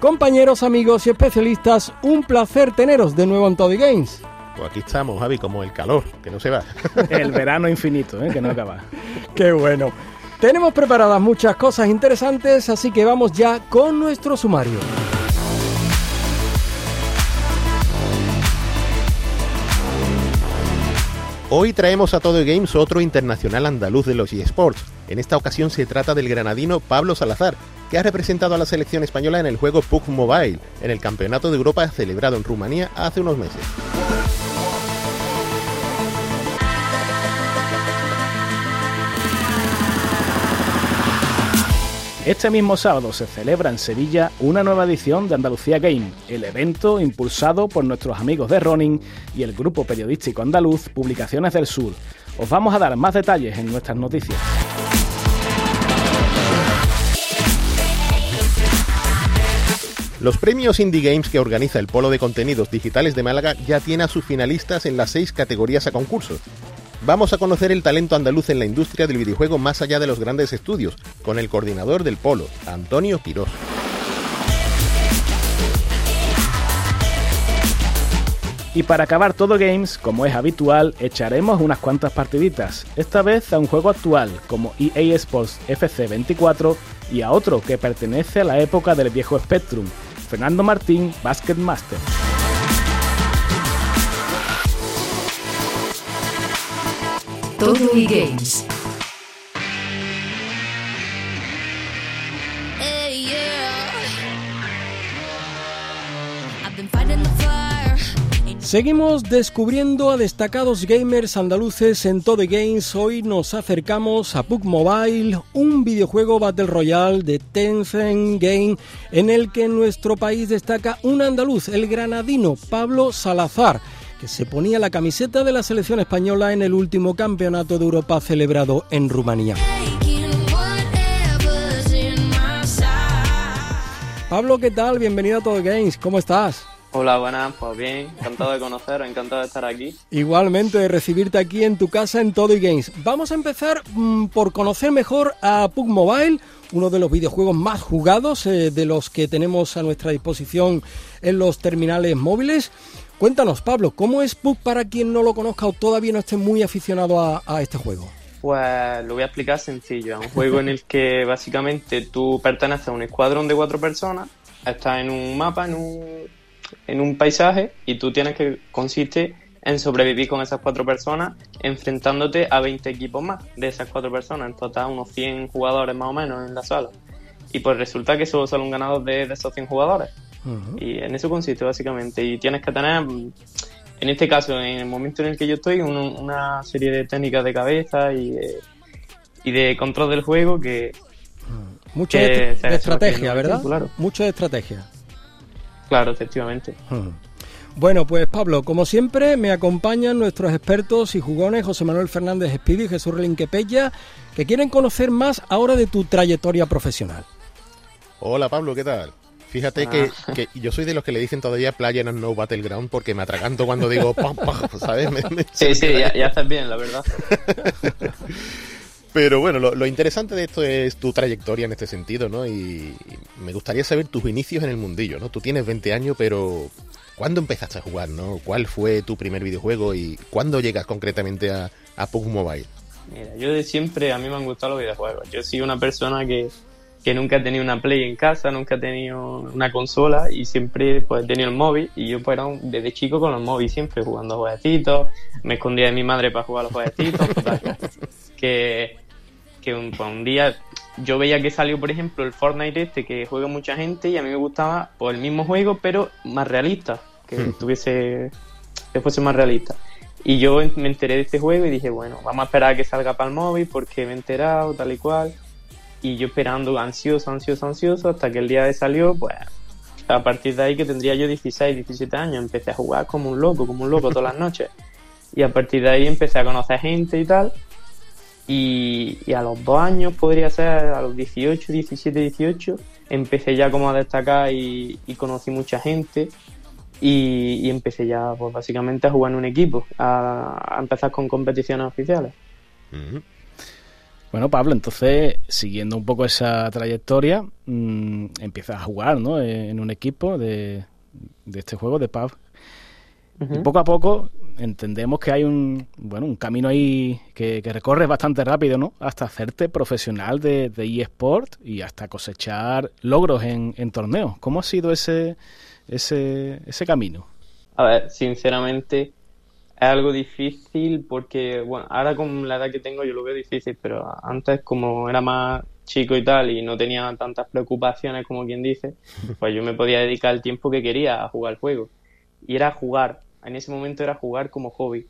Compañeros, amigos y especialistas, un placer teneros de nuevo en Todo y Games. Pues aquí estamos, Javi, como el calor, que no se va. El verano infinito, ¿eh? que no acaba. Qué bueno. Tenemos preparadas muchas cosas interesantes, así que vamos ya con nuestro sumario. Hoy traemos a Todo Games otro internacional andaluz de los eSports. En esta ocasión se trata del granadino Pablo Salazar, que ha representado a la selección española en el juego PUC Mobile, en el Campeonato de Europa celebrado en Rumanía hace unos meses. Este mismo sábado se celebra en Sevilla una nueva edición de Andalucía Game, el evento impulsado por nuestros amigos de Ronin y el grupo periodístico andaluz Publicaciones del Sur. Os vamos a dar más detalles en nuestras noticias. Los premios Indie Games que organiza el Polo de Contenidos Digitales de Málaga ya tiene a sus finalistas en las seis categorías a concurso. Vamos a conocer el talento andaluz en la industria del videojuego más allá de los grandes estudios, con el coordinador del Polo, Antonio Quirós. Y para acabar todo Games, como es habitual, echaremos unas cuantas partiditas, esta vez a un juego actual como EA Sports FC 24 y a otro que pertenece a la época del viejo Spectrum, Fernando Martín Basket Master. Todo y Games. Seguimos descubriendo a destacados gamers andaluces en Todo Games. Hoy nos acercamos a PUC Mobile, un videojuego Battle Royale de Tencent Game en el que en nuestro país destaca un andaluz, el granadino Pablo Salazar, que se ponía la camiseta de la selección española en el último campeonato de Europa celebrado en Rumanía. Pablo, ¿qué tal? Bienvenido a Todo Games. ¿Cómo estás? Hola, buenas, pues bien, encantado de conoceros, encantado de estar aquí. Igualmente de recibirte aquí en tu casa en Todo y Games. Vamos a empezar mm, por conocer mejor a PUC Mobile, uno de los videojuegos más jugados eh, de los que tenemos a nuestra disposición en los terminales móviles. Cuéntanos, Pablo, ¿cómo es PUC para quien no lo conozca o todavía no esté muy aficionado a, a este juego? Pues lo voy a explicar sencillo, es un juego en el que básicamente tú perteneces a un escuadrón de cuatro personas, estás en un mapa, en un, en un paisaje y tú tienes que, consiste en sobrevivir con esas cuatro personas enfrentándote a 20 equipos más de esas cuatro personas, en total unos 100 jugadores más o menos en la sala. Y pues resulta que solo sale un ganador de, de esos 100 jugadores. Y en eso consiste básicamente. Y tienes que tener, en este caso, en el momento en el que yo estoy, un- una serie de técnicas de cabeza y de, y de control del juego que, Mucho Que de, estrategia, ¿verdad? claro. Mucho de estrategia. Claro, efectivamente. Bueno, pues Pablo, como siempre, me acompañan nuestros expertos y jugones José Manuel Fernández Espidi y Jesús Relinquepella, que quieren conocer más ahora de tu trayectoria profesional. Hola Pablo, ¿qué tal? Fíjate que, que yo soy de los que le dicen todavía Playa No Battleground porque me atraganto cuando digo pam, pam, ¿sabes? Me- me- Sí, sí, ya, ya haces bien, la verdad. Pero bueno, lo, lo interesante de esto es tu trayectoria en este sentido, ¿no? Y, me gustaría saber tus inicios en el mundillo, ¿no? Tú tienes 20 años, pero ¿cuándo empezaste a jugar, no? ¿Cuál fue tu primer videojuego y cuándo llegas concretamente a, a PUBG Mobile? Mira, yo de siempre, a mí me han gustado los videojuegos. Yo soy una persona que, que nunca he tenido una Play en casa, nunca he tenido una consola y siempre pues he tenido el móvil y yo pues era un- desde chico con los móviles siempre jugando jueguecitos, me escondía de mi madre para jugar a los jueguecitos, que, que un, pues, un día yo veía que salió por ejemplo el Fortnite este que juega mucha gente y a mí me gustaba pues el mismo juego pero más realista, que tuviese, que fuese más realista. Y yo me enteré de este juego y dije, bueno, vamos a esperar a que salga para el móvil porque me he enterado, tal y cual. Y yo esperando, ansioso, ansioso, ansioso, hasta que el día de salió, pues a partir de ahí que tendría yo 16, 17 años, empecé a jugar como un loco, como un loco todas las noches. Y a partir de ahí empecé a conocer gente y tal. Y, y a los dos años, podría ser, a los 18, 17, 18, empecé ya como a destacar y, y conocí mucha gente. Y, y empecé ya, pues básicamente, a jugar en un equipo, a, a empezar con competiciones oficiales. Bueno, Pablo, entonces, siguiendo un poco esa trayectoria, mm, empiezas a jugar ¿no? en un equipo de, de este juego, de PUB. Y poco a poco entendemos que hay un, bueno, un camino ahí que, que recorres bastante rápido, ¿no? Hasta hacerte profesional de, de eSport y hasta cosechar logros en, en torneos. ¿Cómo ha sido ese, ese, ese camino? A ver, sinceramente es algo difícil porque, bueno, ahora con la edad que tengo yo lo veo difícil, pero antes como era más chico y tal y no tenía tantas preocupaciones como quien dice, pues yo me podía dedicar el tiempo que quería a jugar el juego. Y era jugar, en ese momento era jugar como hobby.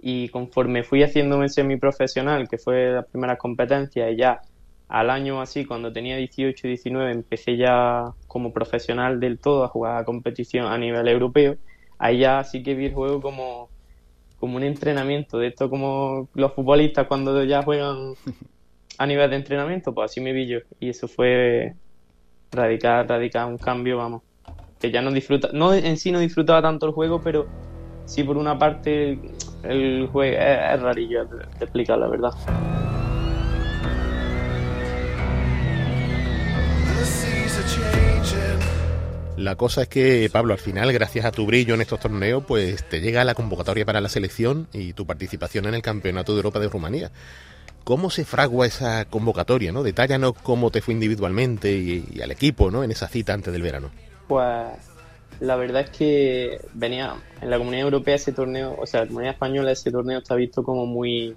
Y conforme fui haciéndome semiprofesional, que fue las primeras competencias, y ya al año así, cuando tenía 18, 19, empecé ya como profesional del todo a jugar a competición a nivel europeo. Ahí ya sí que vi el juego como, como un entrenamiento, de esto como los futbolistas cuando ya juegan a nivel de entrenamiento, pues así me vi yo. Y eso fue radical, radical, un cambio, vamos. Que ya no disfruta, no en sí no disfrutaba tanto el juego, pero sí por una parte el juego es, es rarillo de, explicar la verdad. La cosa es que, Pablo, al final, gracias a tu brillo en estos torneos, pues te llega la convocatoria para la selección y tu participación en el Campeonato de Europa de Rumanía. ¿Cómo se fragua esa convocatoria, no? Detállanos cómo te fue individualmente y, y al equipo, ¿no? En esa cita antes del verano. Pues la verdad es que venía en la comunidad europea ese torneo, o sea, la comunidad española ese torneo está visto como muy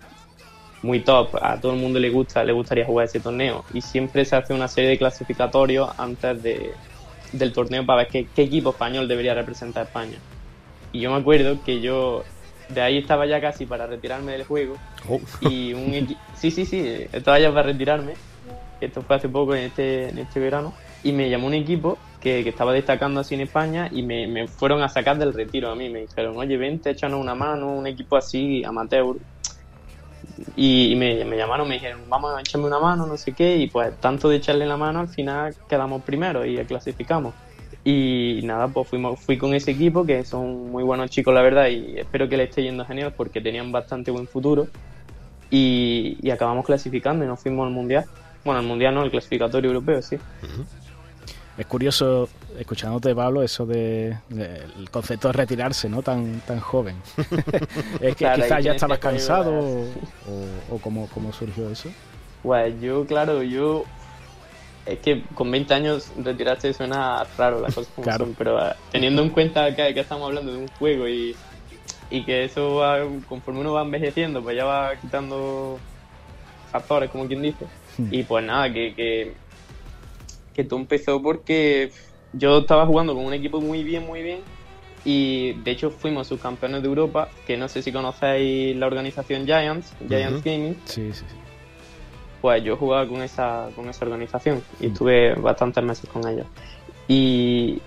muy top, a todo el mundo le gusta, le gustaría jugar ese torneo. Y siempre se hace una serie de clasificatorios antes de, del torneo para ver qué, qué equipo español debería representar a España. Y yo me acuerdo que yo de ahí estaba ya casi para retirarme del juego. Oh. y un sí sí sí estaba ya para retirarme. Esto fue hace poco en este en este verano y me llamó un equipo que, que estaba destacando así en España y me, me fueron a sacar del retiro a mí me dijeron oye vente échanos una mano un equipo así amateur y, y me, llamaron me dijeron vamos a echarme una mano no sé qué y pues tanto de echarle la mano al final quedamos primero y clasificamos y nada, pues fuimos, fui con ese equipo, que son muy buenos chicos, la verdad, y espero que le esté yendo genial porque tenían bastante buen futuro. Y, y acabamos clasificando y nos fuimos al mundial. Bueno, al mundial no, al clasificatorio europeo, sí. Es curioso, escuchándote, Pablo, eso de, de- el concepto de retirarse, ¿no? Tan, tan joven. es que Claro, quizás ya estabas cansado o, o, o cómo, cómo surgió eso. Pues yo, claro, yo. Es que con 20 años retirarse suena raro las cosas como Claro. son, pero eh, teniendo en cuenta que, que estamos hablando de un juego y, y que eso va, conforme uno va envejeciendo, pues ya va quitando factores, como quien dice. Hmm. Y pues nada, que, que, que todo empezó porque yo estaba jugando con un equipo muy bien, muy bien. Y de hecho fuimos subcampeones de Europa, que no sé si conocéis la organización Giants, Giants. Gaming Sí, sí, sí. pues yo jugaba con esa, con esa organización y estuve bastantes meses con ellos. Y,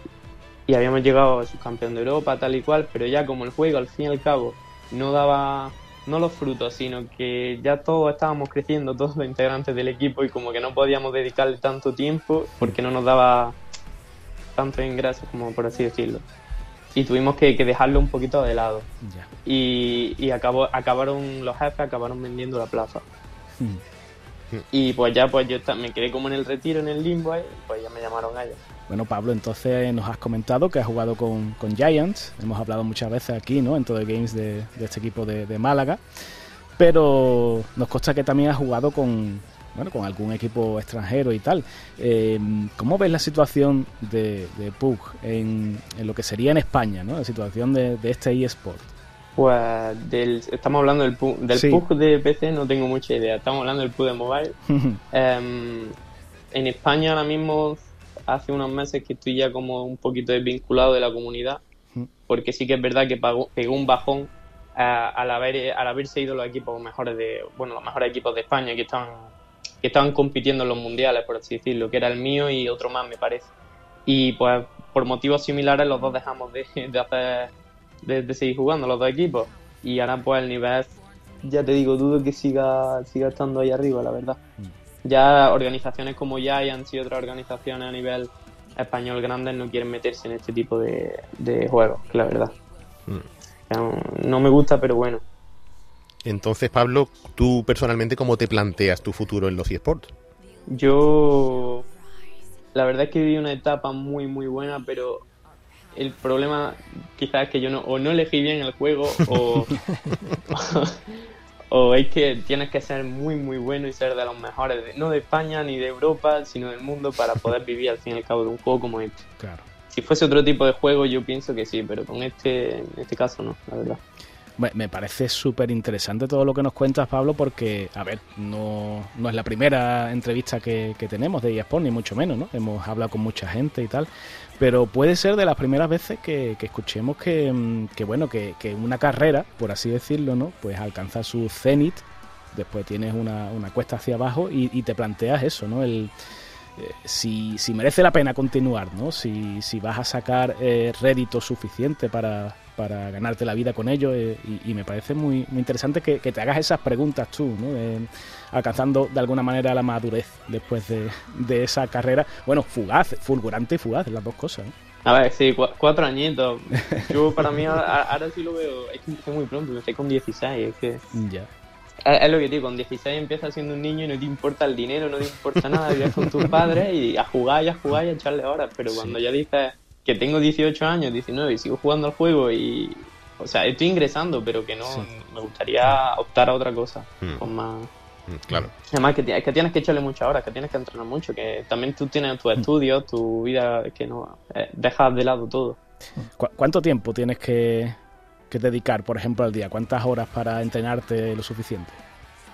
y habíamos llegado a subcampeón de Europa, tal y cual, pero ya como el juego al fin y al cabo no daba, no los frutos, sino que ya todos estábamos creciendo, todos los integrantes del equipo, y como que no podíamos dedicarle tanto tiempo porque no nos daba tantos ingresos, como por así decirlo. Y tuvimos que, que dejarlo un poquito de lado. Ya. Y, y acabó, acabaron los jefes, acabaron vendiendo la plaza. Hmm. Y pues ya pues yo me quedé como en el retiro, en el limbo ahí, pues ya me llamaron a ellos. Bueno, Pablo, entonces nos has comentado que has jugado con, con Giants. Hemos hablado muchas veces aquí, ¿no? En todo el Games de, de este equipo de, de Málaga. Pero nos consta que también has jugado con, bueno, con algún equipo extranjero y tal. Eh, ¿Cómo ves la situación de, de PUG en, en lo que sería en España, ¿no? La situación de, de este eSport. Pues del, estamos hablando del, pu- del Sí. PUG de PC, no tengo mucha idea, estamos hablando del PUG de mobile. Em, en España ahora mismo, hace unos meses que estoy ya como un poquito desvinculado de la comunidad, Mm. porque sí que es verdad que pagó- pegó un bajón al, haber, al haberse ido los equipos mejores de, bueno, los mejores equipos de España que estaban, que estaban compitiendo en los mundiales, por así decirlo, que era el mío y otro más, me parece. Y pues por motivos similares los dos dejamos de, de hacer de, de seguir jugando los dos equipos y ahora pues el nivel ya te digo dudo que siga siga estando ahí arriba la verdad ya organizaciones como ya y han sido otras organizaciones a nivel español grandes no quieren meterse en este tipo de, de juegos la verdad. No, no me gusta pero bueno. Entonces, Pablo, tú personalmente, ¿cómo te planteas tu futuro en los eSports? Yo, la verdad es que viví una etapa muy, muy buena, pero el problema quizás es que yo no, o no elegí bien el juego, o, o es que tienes que ser muy, muy bueno y ser de los mejores, de- no de España ni de Europa, sino del mundo para poder vivir al fin y al cabo de un juego como este. Claro. Si fuese otro tipo de juego, yo pienso que sí, pero con este, en este caso no, la verdad. Me, parece súper interesante todo lo que nos cuentas, Pablo, porque, a ver, no, no es la primera entrevista que, que tenemos de eSport, ni mucho menos, ¿no? Hemos hablado con mucha gente y tal, pero puede ser de las primeras veces que, que escuchemos que, mm, que, bueno, que, que una carrera, por así decirlo, ¿no? Pues alcanza su cenit, después tienes una, una cuesta hacia abajo y, y te planteas eso, ¿no? El, eh, si, si merece la pena continuar, ¿no? Si, si vas a sacar eh, rédito suficiente para, para ganarte la vida con ello. eh, y, y me parece muy, muy interesante que, que te hagas esas preguntas tú, ¿no? Eh, alcanzando de alguna manera la madurez después de, de esa carrera. Bueno, fugaz, fulgurante y fugaz, las dos cosas. ¿no? A ver, sí, cua- cuatro añitos. Yo para mí ahora, ahora sí lo veo, es que empecé muy pronto, empecé con 16, es que... Ya. Es, es lo que te digo, con 16 empiezas siendo un niño y no te importa el dinero, no te importa nada, vives con tus padres y a jugar y a jugar y a echarle horas. Pero cuando ya dices que tengo 18 años, 19 y sigo jugando al juego y. O sea, estoy ingresando, pero que no. Sí. Me gustaría optar a otra cosa. Mm. Con más. Mm, Claro. Además, que, que tienes que echarle muchas horas, que tienes que entrenar mucho, que también tú tienes tus estudios, tu vida, que no. eh, dejas de lado todo. ¿Cu- ¿Cuánto tiempo tienes que, que dedicar, por ejemplo, al día? ¿Cuántas horas para entrenarte lo suficiente?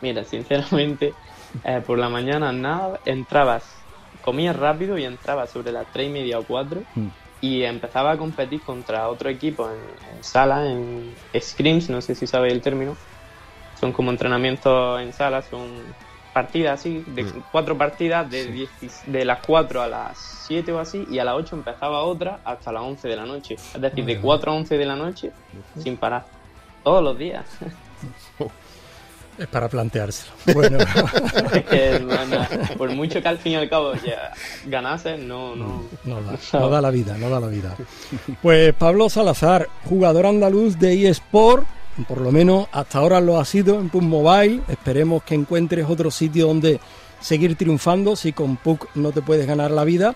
Mira, sinceramente, eh, por la mañana nada, entrabas, comías rápido y entrabas sobre las tres y media o cuatro Mm. Y empezaba a competir contra otro equipo en, en sala, en scrims, no sé si sabéis el término. Son como entrenamientos en sala, son partidas así, de Mm. cuatro partidas, de, 10 de las 4 a las 7 o así, y a las 8 empezaba otra hasta las 11 de la noche. Es decir, de 4 a 11 de la noche, sin parar. Todos los días. Es para planteárselo. Bueno, Es que, bueno, por mucho que al fin y al cabo ya ganase, no, no. no da, no da la vida, no da la vida. Pues Pablo Salazar, jugador andaluz de eSport, por lo menos hasta ahora lo ha sido en PUC Mobile. Esperemos que encuentres otro sitio donde seguir triunfando si con PUC no te puedes ganar la vida.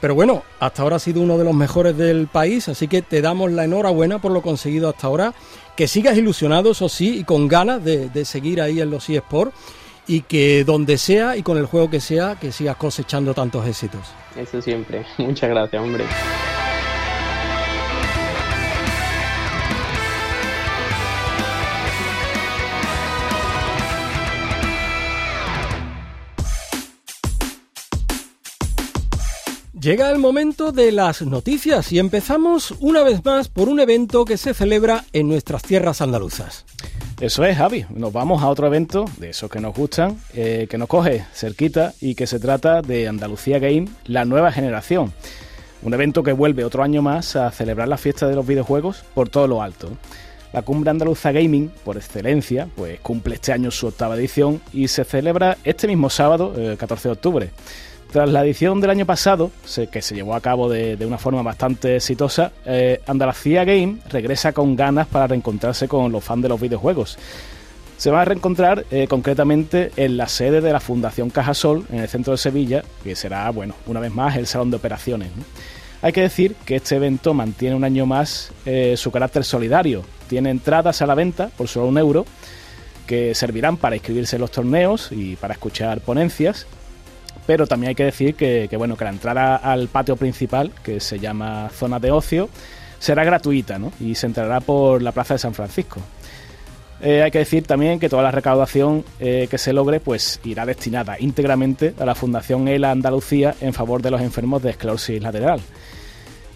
Pero bueno, hasta ahora ha sido uno de los mejores del país, así que te damos la enhorabuena por lo conseguido hasta ahora. Que sigas ilusionado, eso sí, y con ganas de, de seguir ahí en los eSports y que donde sea y con el juego que sea, que sigas cosechando tantos éxitos. Eso siempre. Muchas gracias, hombre. Llega el momento de las noticias y empezamos una vez más por un evento que se celebra en nuestras tierras andaluzas. Eso es, Javi. Nos vamos a otro evento de esos que nos gustan, eh, que nos coge cerquita y que se trata de Andalucía Game, la nueva generación. Un evento que vuelve otro año más a celebrar la fiesta de los videojuegos por todo lo alto. La Cumbre Andaluza Gaming, por excelencia, pues cumple este año su octava edición y se celebra este mismo sábado, eh, 14 de octubre. Tras la edición del año pasado, que se llevó a cabo de, una forma bastante exitosa, eh, Andalucía Game regresa con ganas para reencontrarse con los fans de los videojuegos. Se va a reencontrar eh, concretamente en la sede de la Fundación Cajasol, en el centro de Sevilla, que será, bueno, una vez más el salón de operaciones. Hay que decir que este evento mantiene un año más eh, su carácter solidario. Tiene entradas a la venta por solo un euro, que servirán para inscribirse en los torneos y para escuchar ponencias. Pero también hay que decir que, bueno, que la entrada al patio principal, que se llama zona de ocio, será gratuita ¿no? y se entrará por la Plaza de San Francisco. Eh, hay que decir también que toda la recaudación eh, que se logre pues irá destinada íntegramente a la Fundación ELA Andalucía en favor de los enfermos de esclerosis lateral.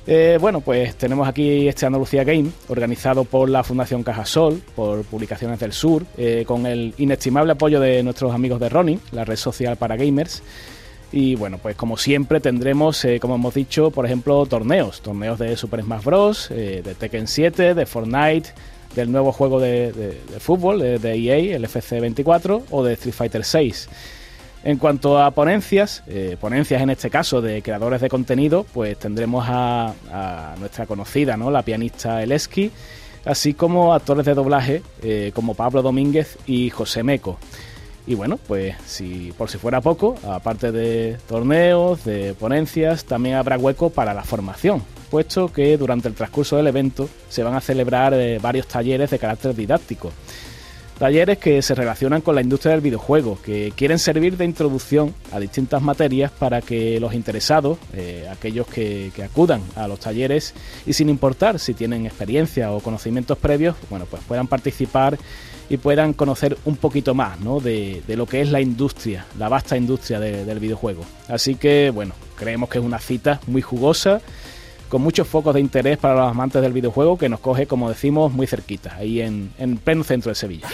Eh, bueno, pues tenemos aquí este Andalucía Game, organizado por la Fundación Cajasol, por Publicaciones del Sur, con el inestimable apoyo de nuestros amigos de Ronin, la red social para gamers. Y bueno, pues como siempre tendremos, eh, como hemos dicho, por ejemplo, torneos. Torneos de Super Smash Bros., eh, de Tekken 7, de Fortnite, del nuevo juego de, fútbol de, de EA, el FC 24, o de Street Fighter 6. En cuanto a ponencias, eh, ponencias en este caso de creadores de contenido, pues tendremos a, nuestra conocida, ¿no? La pianista Eleski, así como actores de doblaje eh, como Pablo Domínguez y José Meco. Y bueno, pues si por si fuera poco, aparte de torneos, de ponencias, también habrá hueco para la formación, puesto que durante el transcurso del evento se van a celebrar eh, varios talleres de carácter didáctico. Talleres que se relacionan con la industria del videojuego, que quieren servir de introducción a distintas materias para que los interesados, eh, aquellos que, acudan a los talleres y sin importar si tienen experiencia o conocimientos previos, bueno, pues puedan participar y puedan conocer un poquito más ¿no? de, lo que es la industria, la vasta industria de- del videojuego. Así que, bueno, creemos que es una cita muy jugosa con muchos focos de interés para los amantes del videojuego que nos coge, como decimos, muy cerquita, ahí en, en pleno centro de Sevilla.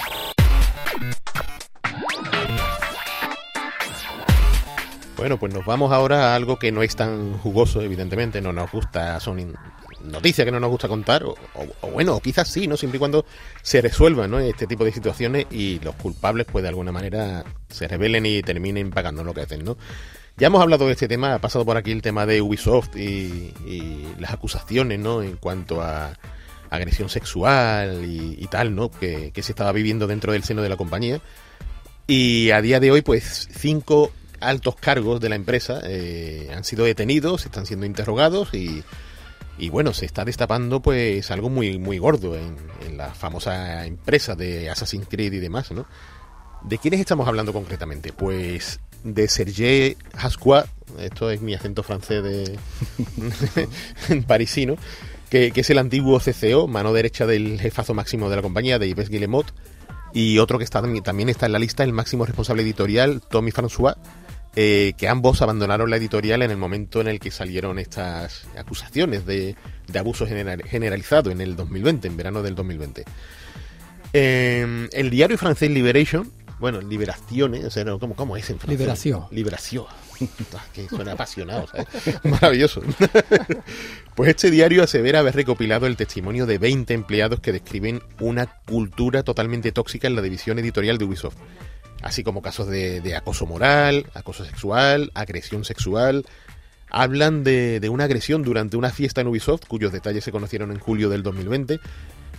Bueno, pues nos vamos ahora a algo que no es tan jugoso, evidentemente, no nos gusta, son noticias que no nos gusta contar, o bueno, o quizás sí, ¿no? Siempre y cuando se resuelvan, ¿no? Este tipo de situaciones y los culpables, pues de alguna manera se rebelen y terminen pagando lo que hacen, ¿no? Ya hemos hablado de este tema, ha pasado por aquí el tema de Ubisoft y, las acusaciones, ¿no? En cuanto a agresión sexual y, tal, ¿no? Que, que se estaba viviendo dentro del seno de la compañía. Y a día de hoy, pues cinco altos cargos de la empresa eh, han sido detenidos, están siendo interrogados y, y bueno, se está destapando pues algo muy, muy gordo en, en la famosa empresa de Assassin's Creed y demás, ¿no? ¿De quiénes estamos hablando concretamente? Pues de Serge Hascois, esto es mi acento francés de parisino, que, es el antiguo CCO, mano derecha del jefazo máximo de la compañía, de Yves Guillemot, y otro que está, también está en la lista, el máximo responsable editorial, Tommy François, eh, que ambos abandonaron la editorial en el momento en el que salieron estas acusaciones de, abuso general- generalizado en el 2020, en verano del 2020. Eh, el diario francés Liberation, bueno, Liberación, ¿eh? o sea, no, ¿cómo, ¿cómo es en francés? Liberación. Liberación. Ah, que suena apasionado, ¿sabes? Maravilloso. pues este diario asevera haber recopilado el testimonio de 20 empleados que describen una cultura totalmente tóxica en la división editorial de Ubisoft. Así como casos de, de acoso moral, acoso sexual, agresión sexual. Hablan de, de una agresión durante una fiesta en Ubisoft, cuyos detalles se conocieron en julio del 2020,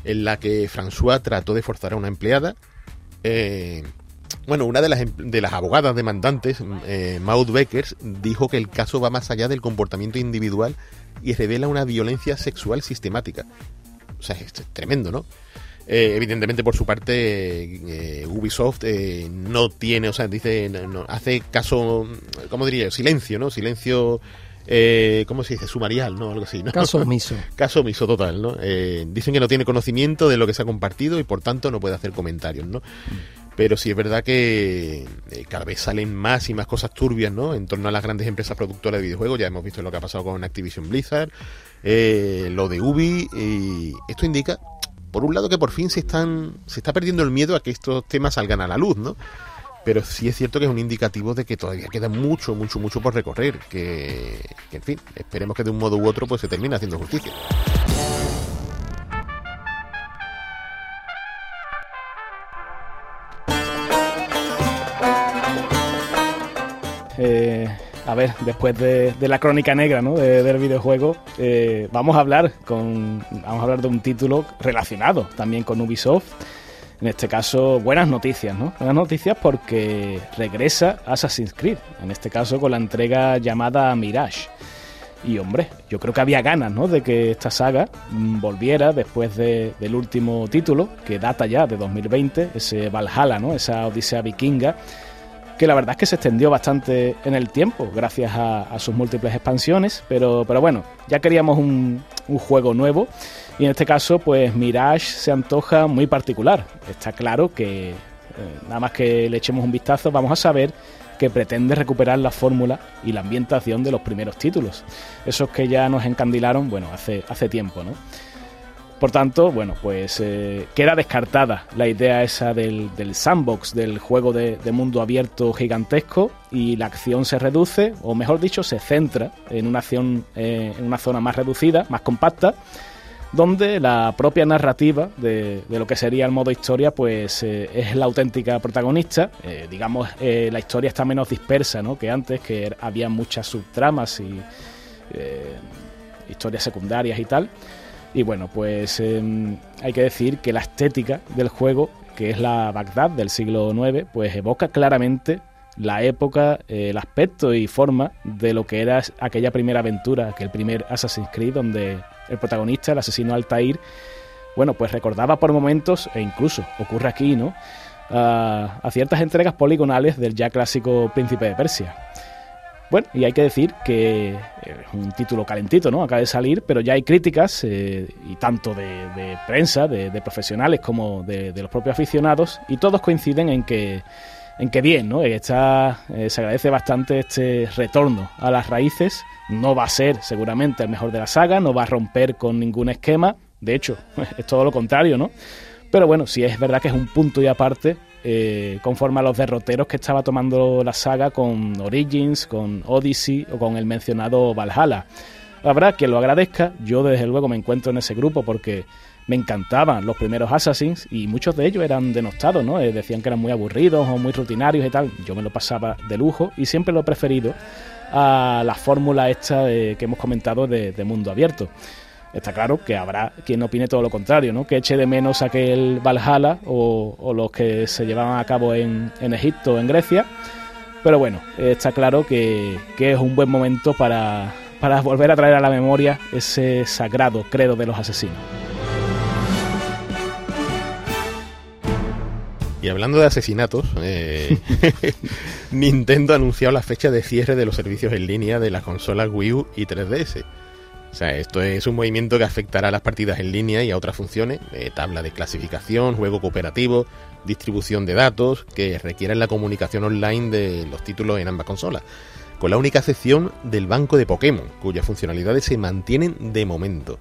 en la que François trató de forzar a una empleada. Eh, bueno, una de las, em- de las abogadas demandantes, eh, Maud Beckers, dijo que el caso va más allá del comportamiento individual y revela una violencia sexual sistemática. O sea, es tremendo, ¿no? Eh, evidentemente, por su parte, eh, Ubisoft eh, no tiene, o sea, dice, no- hace caso, ¿cómo diría? Silencio, ¿no? Silencio, eh, ¿cómo se dice? Sumarial, ¿no? Algo así, ¿no? Caso omiso. Caso omiso total, ¿no? Eh, dicen que no tiene conocimiento de lo que se ha compartido y por tanto no puede hacer comentarios, ¿no? Pero sí es verdad que eh, cada vez salen más y más cosas turbias, ¿no? En torno a las grandes empresas productoras de videojuegos. Ya hemos visto lo que ha pasado con Activision Blizzard, eh, lo de Ubi. Y esto indica, por un lado, que por fin se están se está perdiendo el miedo a que estos temas salgan a la luz, ¿no? Pero sí es cierto que es un indicativo de que todavía queda mucho, mucho, mucho por recorrer. Que, que, en fin, esperemos que de un modo u otro pues se termine haciendo justicia. Eh, a ver, después de, la crónica negra ¿no? de- del videojuego, eh, vamos a hablar con vamos a hablar de un título relacionado también con Ubisoft. En este caso, buenas noticias, ¿no? Buenas noticias porque regresa Assassin's Creed, en este caso con la entrega llamada Mirage. Y hombre, yo creo que había ganas, ¿no? De que esta saga volviera después de- del último título, que data ya de 2020, ese Valhalla, ¿no? Esa Odisea vikinga, que la verdad es que se extendió bastante en el tiempo gracias a, a sus múltiples expansiones, pero, pero bueno, ya queríamos un, un juego nuevo y en este caso pues Mirage se antoja muy particular. Está claro que eh, nada más que le echemos un vistazo vamos a saber que pretende recuperar la fórmula y la ambientación de los primeros títulos, esos que ya nos encandilaron, bueno, hace, hace tiempo, ¿no? Por tanto, bueno, pues eh, queda descartada la idea esa del, del sandbox, del juego de, mundo abierto gigantesco, y la acción se reduce, o mejor dicho, se centra en una acción eh, en una zona más reducida, más compacta, donde la propia narrativa de, de lo que sería el modo historia, pues eh, es la auténtica protagonista. Eh, digamos, eh, la historia está menos dispersa ¿no? que antes, que había muchas subtramas y historias secundarias y tal. Y bueno, pues eh, hay que decir que la estética del juego, que es la Bagdad del siglo IX, pues evoca claramente la época, el aspecto y forma de lo que era aquella primera aventura, aquel primer Assassin's Creed, donde el protagonista, el asesino Altair, bueno, pues recordaba por momentos, e incluso ocurre aquí, ¿no? A, a ciertas entregas poligonales del ya clásico Príncipe de Persia. Bueno, y hay que decir que es un título calentito, ¿no? Acaba de salir, pero ya hay críticas, eh, y tanto de, prensa, de, profesionales, como de los propios aficionados, y todos coinciden en que, en que bien, ¿no? Está, eh, se agradece bastante este retorno a las raíces. No va a ser seguramente el mejor de la saga, no va a romper con ningún esquema. De hecho, es todo lo contrario, ¿no? Pero bueno, sí es verdad que es un punto y aparte eh, conforme a los derroteros que estaba tomando la saga con Origins, con Odyssey o con el mencionado Valhalla. Habrá quien lo agradezca, yo desde luego me encuentro en ese grupo porque me encantaban los primeros Assassins y muchos de ellos eran denostados, ¿no? Eh, decían que eran muy aburridos o muy rutinarios y tal. Yo me lo pasaba de lujo y siempre lo he preferido a la fórmula esta que hemos comentado de, de mundo abierto. Está claro que habrá quien opine todo lo contrario, ¿no? Que eche de menos aquel Valhalla o, o los que se llevaban a cabo en, en Egipto o en Grecia. Pero bueno, está claro que, que es un buen momento para, para volver a traer a la memoria ese sagrado credo de los asesinos. Y hablando de asesinatos, eh, Nintendo ha anunciado la fecha de cierre de los servicios en línea de las consolas Wii U y 3DS. O sea, esto es un movimiento que afectará a las partidas en línea y a otras funciones, eh, tabla de clasificación, juego cooperativo, distribución de datos, que requieren la comunicación online de los títulos en ambas consolas, con la única excepción del banco de Pokémon, cuyas funcionalidades se mantienen de momento.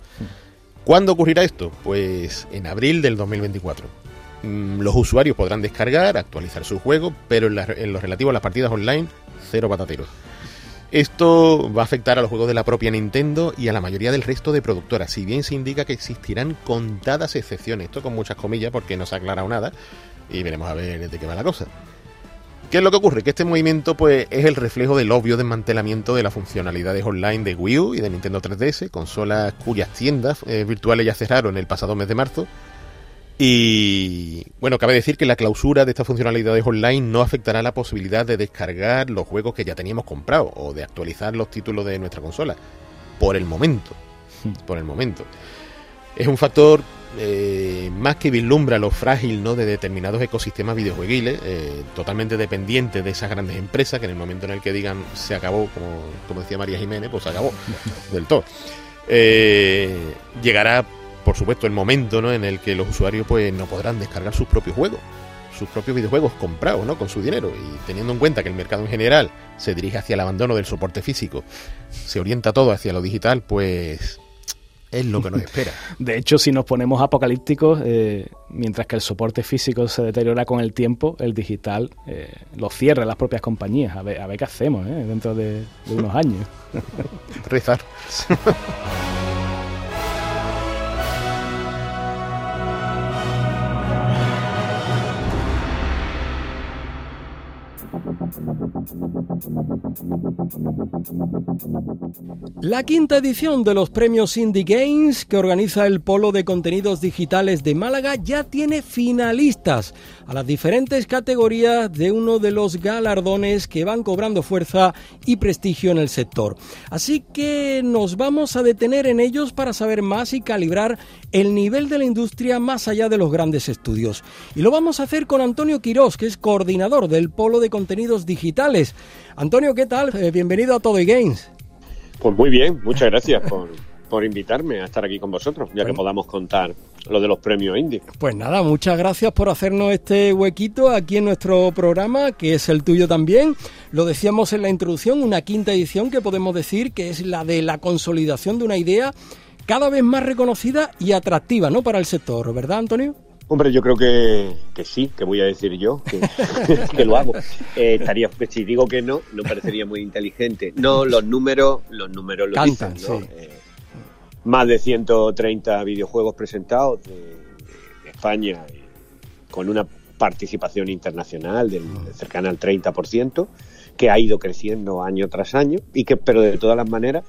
¿Cuándo ocurrirá esto? Pues en abril del 2024. Mm, Los usuarios podrán descargar, actualizar su juego, pero en, lo relativo a las partidas online, cero patateros. Esto va a afectar a los juegos de la propia Nintendo y a la mayoría del resto de productoras, si bien se indica que existirán contadas excepciones, esto con muchas comillas porque no se ha aclarado nada y veremos a ver de qué va la cosa. ¿Qué es lo que ocurre? Que este movimiento pues, es el reflejo del obvio desmantelamiento de las funcionalidades online de Wii U y de Nintendo 3DS, consolas cuyas tiendas eh, virtuales ya cerraron el pasado mes de marzo. Y bueno, cabe decir que la clausura de estas funcionalidades online no afectará la posibilidad de descargar los juegos que ya teníamos comprados o de actualizar los títulos de nuestra consola. Por el momento. Por el momento. Es un factor eh, más que vislumbra lo frágil ¿no? de determinados ecosistemas videojueguiles, eh, totalmente dependientes de esas grandes empresas que en el momento en el que digan se acabó, como, como decía María Jiménez, pues se acabó del todo. Eh, llegará, por supuesto, el momento ¿no? en el que los usuarios pues no podrán descargar sus propios juegos, sus propios videojuegos comprados ¿no? con su dinero y teniendo en cuenta que el mercado en general se dirige hacia el abandono del soporte físico, se orienta todo hacia lo digital, pues es lo que nos espera. De hecho, si nos ponemos apocalípticos, eh, mientras que el soporte físico se deteriora con el tiempo, el digital eh, lo cierra las propias compañías. A ver, a ver qué hacemos ¿eh? dentro de, de unos años. Rezar. Thank you. La quinta edición de los premios Indie Games que organiza el Polo de Contenidos Digitales de Málaga ya tiene finalistas a las diferentes categorías de uno de los galardones que van cobrando fuerza y prestigio en el sector. Así que nos vamos a detener en ellos para saber más y calibrar el nivel de la industria más allá de los grandes estudios. Y lo vamos a hacer con Antonio Quirós, que es coordinador del Polo de Contenidos Digitales. Antonio, ¿qué tal? Eh, bienvenido a Todo y Games. Pues muy bien, muchas gracias por, por invitarme a estar aquí con vosotros, ya que podamos contar lo de los premios Indie. Pues nada, muchas gracias por hacernos este huequito aquí en nuestro programa, que es el tuyo también. Lo decíamos en la introducción, una quinta edición que podemos decir que es la de la consolidación de una idea cada vez más reconocida y atractiva, ¿no? Para el sector, ¿verdad, Antonio? Hombre, yo creo que, que sí, que voy a decir yo, que, que lo hago. Eh, estaría, si digo que no, no parecería muy inteligente. No, los números, los números lo Cantan, dicen, ¿no? sí. Eh, más de 130 videojuegos presentados de, de España, eh, con una participación internacional del, cercana al 30%, que ha ido creciendo año tras año, y que, pero de todas las maneras,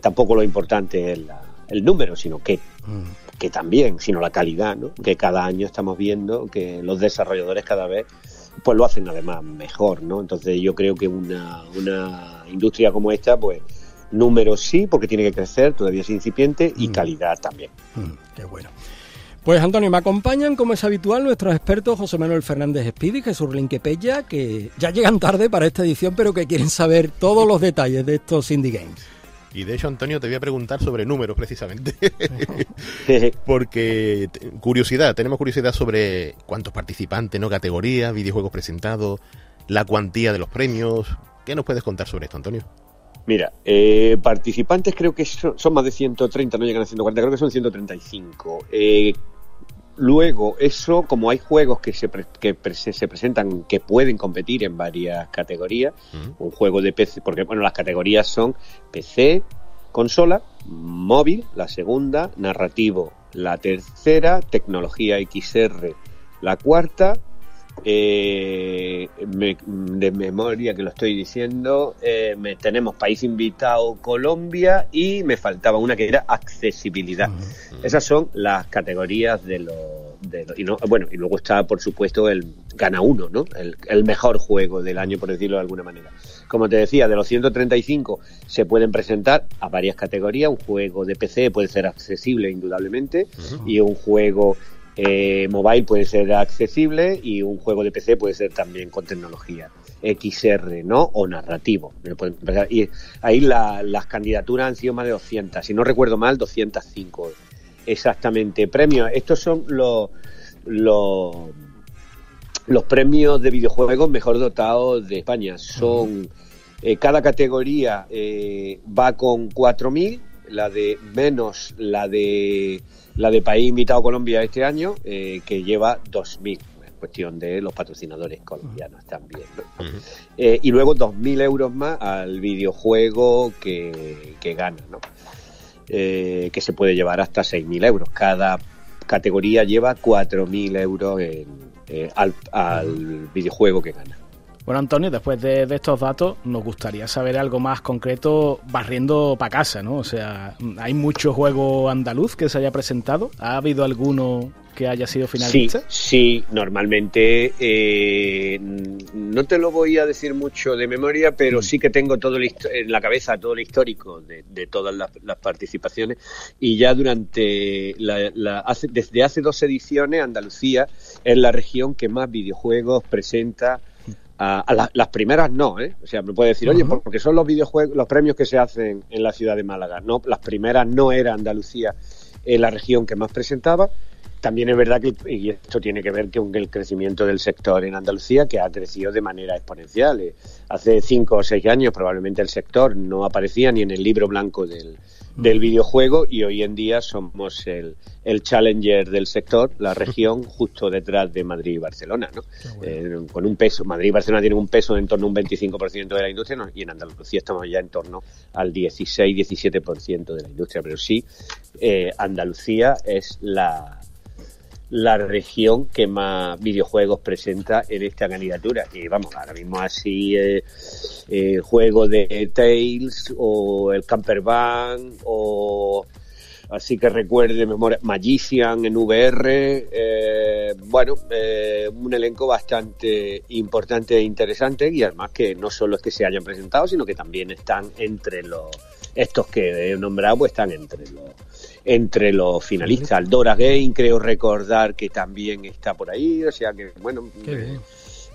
tampoco lo importante es la- el número, sino que que también, sino la calidad, ¿no? Que cada año estamos viendo que los desarrolladores cada vez pues lo hacen además mejor, ¿no? Entonces yo creo que una, una industria como esta, pues números sí, porque tiene que crecer, todavía es incipiente, y calidad también. Mm, qué bueno. Pues Antonio, me acompañan, como es habitual, nuestros expertos José Manuel Fernández Espidi y Jesús Linquepella, que ya llegan tarde para esta edición, pero que quieren saber todos los detalles de estos indie games. Y de hecho, Antonio, te voy a preguntar sobre números precisamente. Porque, curiosidad, tenemos curiosidad sobre cuántos participantes, no categorías, videojuegos presentados, la cuantía de los premios. ¿Qué nos puedes contar sobre esto, Antonio? Mira, eh, participantes creo que son, son más de 130, no llegan a 140, creo que son 135. Eh, luego, eso, como hay juegos que, se, pre- que pre- se se presentan que pueden competir en varias categorías, un juego de PC, porque bueno, las categorías son PC, consola, móvil, la segunda, narrativo, la tercera, tecnología XR, la cuarta, eh, me- de memoria que lo estoy diciendo, eh, me- tenemos país invitado Colombia y me faltaba una que era accesibilidad. Esas son las categorías de los... de los- y no, bueno, y luego está, por supuesto, el gana uno, ¿no? El, el mejor juego del año, por decirlo de alguna manera. Como te decía, de los 135 se pueden presentar a varias categorías. Un juego de PC puede ser accesible, indudablemente, y un juego eh, mobile puede ser accesible y un juego de PC puede ser también con tecnología XR, ¿no? O narrativo. Y ahí la- las candidaturas han sido más de 200, si no recuerdo mal, 205 exactamente premios. Estos son los, los, los premios de videojuegos mejor dotados de España. Son eh, cada categoría eh, va con 4.000, la de menos la de la de país invitado Colombia este año, eh, que lleva 2.000. Es cuestión de los patrocinadores colombianos también. ¿no? Eh, y luego 2.000 euros más al videojuego que, que gana, ¿no? Eh, que se puede llevar hasta 6.000 euros. Cada categoría lleva 4.000 euros en, eh, al, al videojuego que gana. Bueno, Antonio, después de, de estos datos, nos gustaría saber algo más concreto barriendo para casa, ¿no? O sea, ¿hay mucho juego andaluz que se haya presentado? ¿Ha habido alguno que haya sido finalista? sí, normalmente eh, no te lo voy a decir mucho de memoria, pero sí que tengo todo el en la cabeza todo el histórico de, de todas las, las participaciones y ya durante la, la- hace- desde hace dos ediciones Andalucía es la región que más videojuegos presenta. A, a la- las primeras no, ¿eh? O sea, me puede decir, oye, porque son los videojuegos, los premios que se hacen en la ciudad de Málaga. No, las primeras no era Andalucía eh, la región que más presentaba. También es verdad que, y esto tiene que ver con el crecimiento del sector en Andalucía, que ha crecido de manera exponencial. Eh, Hace cinco o seis años probablemente el sector no aparecía ni en el libro blanco del, del videojuego y hoy en día somos el, el challenger del sector, la región justo detrás de Madrid y Barcelona, ¿no? Eh, con un peso, Madrid y Barcelona tienen un peso de en torno a un 25% de la industria ¿no? y en Andalucía estamos ya en torno al 16-17% de la industria, pero sí, eh, Andalucía es la, la región que más videojuegos presenta en esta candidatura. Y vamos, ahora mismo así eh, el juego de Tales o el Camper Van o así que recuerde de memoria Magician en VR. eh, bueno, eh, un elenco bastante importante e interesante y además que no solo es que se hayan presentado, sino que también están entre los estos que he nombrado, pues están entre los entre los finalistas. El Dora Game, creo recordar que también está por ahí, o sea que, bueno, Qué bien.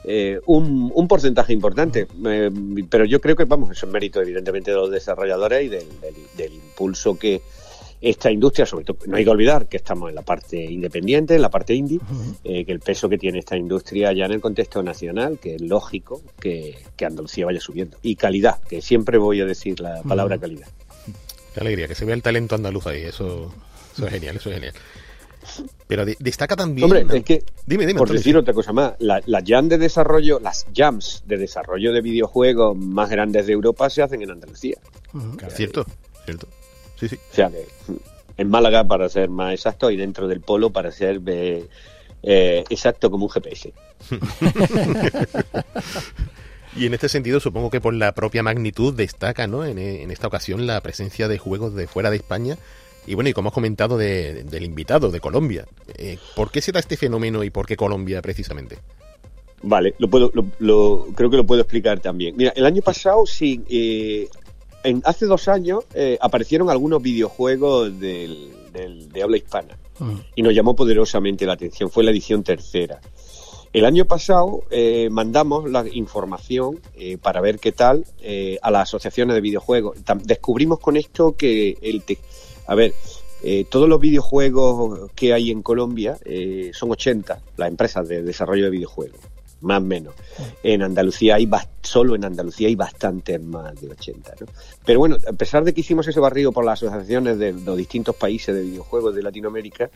eh, un, un porcentaje importante. Eh, pero yo creo que, vamos, eso es mérito evidentemente de los desarrolladores y del, del- del impulso que esta industria, sobre todo, no hay que olvidar que estamos en la parte independiente, en la parte indie, eh, que el peso que tiene esta industria ya en el contexto nacional, que es lógico que, que Andalucía vaya subiendo. Y calidad, que siempre voy a decir la palabra calidad. Qué alegría, que se vea el talento andaluz ahí, eso, eso es genial, eso es genial. Pero de- destaca también... Hombre, es que, Dime, dime, por decir otra cosa más, la- las jam de desarrollo, las jams de desarrollo de videojuegos más grandes de Europa se hacen en Andalucía. Cierto, cierto. Sí, sí. O sea que en Málaga, para ser más exacto, y dentro del polo, para ser eh, eh, exacto como un GPS. Y en este sentido supongo que por la propia magnitud destaca, ¿no? En, en esta ocasión la presencia de juegos de fuera de España. Y bueno, y como has comentado de- del invitado, de Colombia. Eh, ¿Por qué se da este fenómeno y por qué Colombia precisamente? Vale, lo puedo, lo, lo- creo que lo puedo explicar también. Mira, el año pasado, sí, eh, en, hace dos años eh, aparecieron algunos videojuegos del, del- de habla hispana y nos llamó poderosamente la atención. Fue la edición tercera. El año pasado eh, mandamos la información eh, para ver qué tal eh, a las asociaciones de videojuegos. Descubrimos con esto que el te- a ver, eh, todos los videojuegos que hay en Colombia eh, son 80 las empresas de desarrollo de videojuegos, más o menos. En Andalucía hay solo en Andalucía hay bastantes más de 80, ¿no? Pero bueno, a pesar de que hicimos ese barrido por las asociaciones de los distintos países de videojuegos de Latinoamérica,